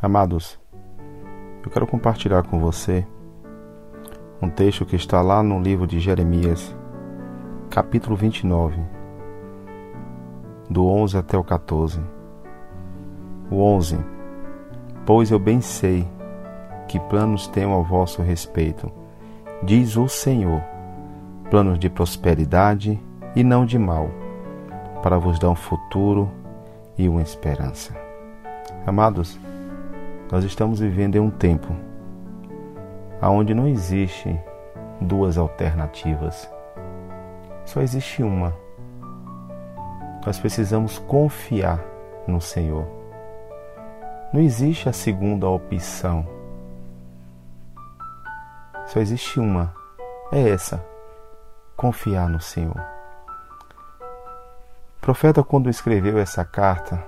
Amados, eu quero compartilhar com você um texto que está lá no livro de Jeremias, capítulo 29, do 11 até o 14. O 11: Pois eu bem sei que planos tenho ao vosso respeito, diz o Senhor, planos de prosperidade e não de mal, para vos dar um futuro e uma esperança. Amados, nós estamos vivendo em um tempo onde não existe duas alternativas, só existe uma. Nós precisamos confiar no Senhor. Não existe a segunda opção só existe uma. É essa. Confiar no Senhor. O profeta, quando escreveu essa carta,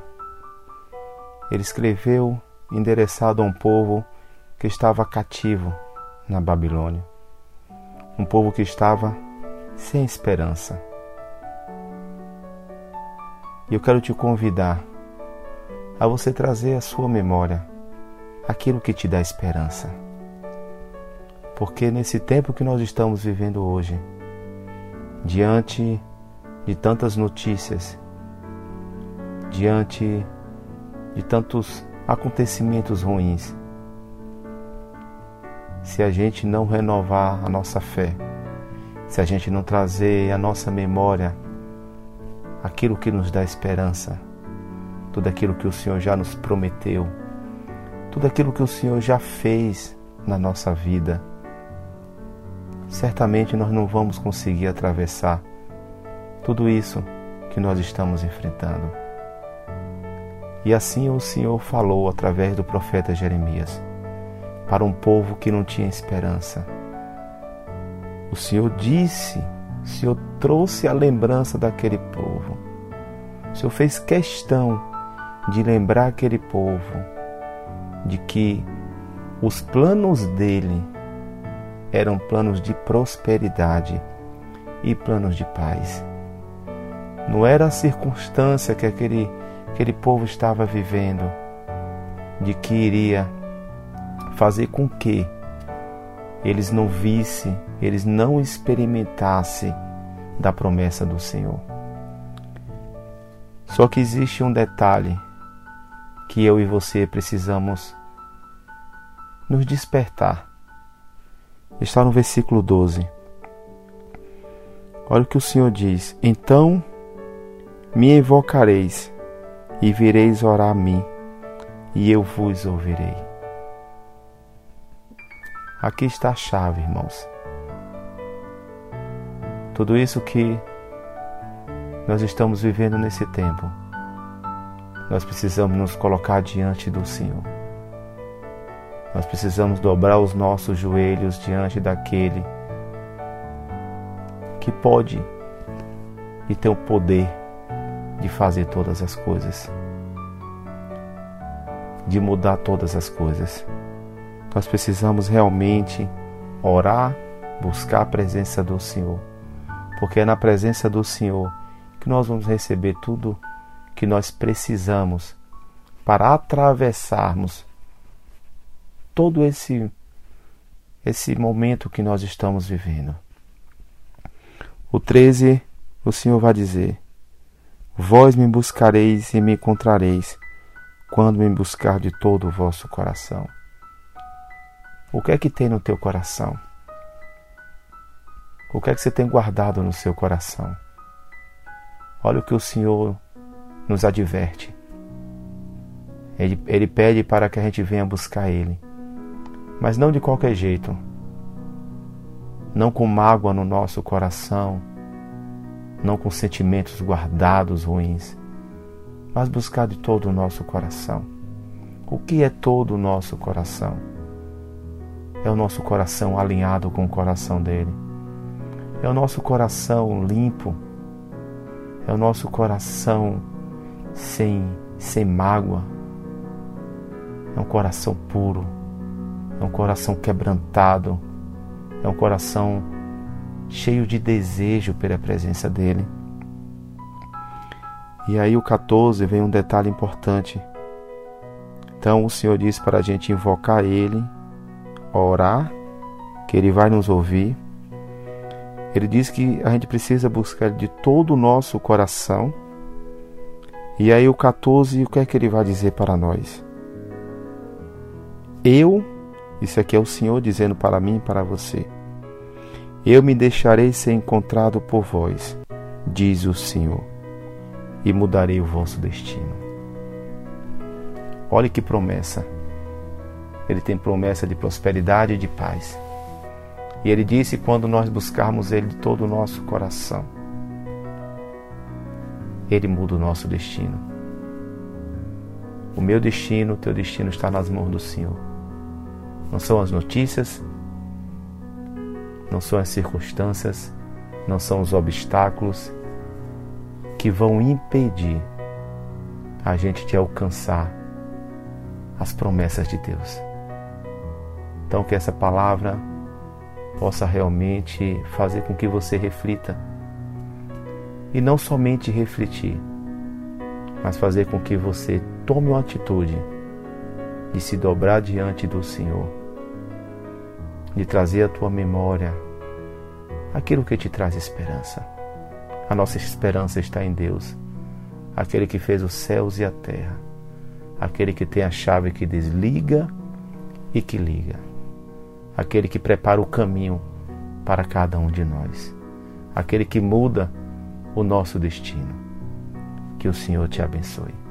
ele escreveu endereçado a um povo que estava cativo na Babilônia. Um povo que estava sem esperança. E eu quero te convidar a você trazer à sua memória aquilo que te dá esperança. Porque nesse tempo que nós estamos vivendo hoje, diante de tantas notícias, diante de tantos acontecimentos ruins, se a gente não renovar a nossa fé, se a gente não trazer à nossa memória aquilo que nos dá esperança, tudo aquilo que o Senhor já nos prometeu, tudo aquilo que o Senhor já fez na nossa vida, certamente nós não vamos conseguir atravessar tudo isso que nós estamos enfrentando. E assim o Senhor falou através do profeta Jeremias para um povo que não tinha esperança. O Senhor disse, o Senhor trouxe a lembrança daquele povo. O Senhor fez questão de lembrar aquele povo de que os planos dele eram planos de prosperidade e planos de paz. Não era a circunstância que aquele, aquele povo estava vivendo de que iria fazer com que eles não vissem, eles não experimentassem da promessa do Senhor. Só que existe um detalhe que eu e você precisamos nos despertar está no versículo 12. Olha o que o Senhor diz: Então me invocareis e vireis orar a mim, e eu vos ouvirei. Aqui está a chave, irmãos. Tudo isso que nós estamos vivendo nesse tempo, nós precisamos nos colocar diante do Senhor. Nós precisamos dobrar os nossos joelhos diante daquele que pode e tem o poder de fazer todas as coisas, de mudar todas as coisas. Nós precisamos realmente orar, buscar a presença do Senhor, porque é na presença do Senhor que nós vamos receber tudo que nós precisamos para atravessarmos todo esse esse momento que nós estamos vivendo. O 13, o Senhor vai dizer: Vós me buscareis e me encontrareis quando me buscar de todo o vosso coração. O que é que tem no teu coração? O que é que você tem guardado no seu coração? Olha o que o Senhor nos adverte. Ele, ele pede para que a gente venha buscar Ele mas não de qualquer jeito. Não com mágoa no nosso coração, não com sentimentos guardados ruins, mas buscar de todo o nosso coração. O que é todo o nosso coração? É o nosso coração alinhado com o coração dele. É o nosso coração limpo. É o nosso coração sem, sem mágoa. É um coração puro. É um coração quebrantado. É um coração cheio de desejo pela presença dele. E aí o 14 vem um detalhe importante. Então o Senhor diz para a gente invocar Ele, orar, que Ele vai nos ouvir. Ele diz que a gente precisa buscar de todo o nosso coração. E aí o 14, o que é que ele vai dizer para nós? Eu, isso aqui é o Senhor dizendo para mim e para você. Eu me deixarei ser encontrado por vós, diz o Senhor e mudarei o vosso destino. Olhe que promessa. Ele tem promessa de prosperidade e de paz. E ele disse: quando nós buscarmos Ele de todo o nosso coração, Ele muda o nosso destino. O meu destino, o teu destino está nas mãos do Senhor. Não são as notícias, não são as circunstâncias, não são os obstáculos, que vão impedir a gente de alcançar as promessas de Deus. Então, que essa palavra possa realmente fazer com que você reflita. E não somente refletir, mas fazer com que você tome uma atitude de se dobrar diante do Senhor, de trazer à tua memória aquilo que te traz esperança. A nossa esperança está em Deus, aquele que fez os céus e a terra, aquele que tem a chave que desliga e que liga, aquele que prepara o caminho para cada um de nós, aquele que muda o nosso destino. Que o Senhor te abençoe.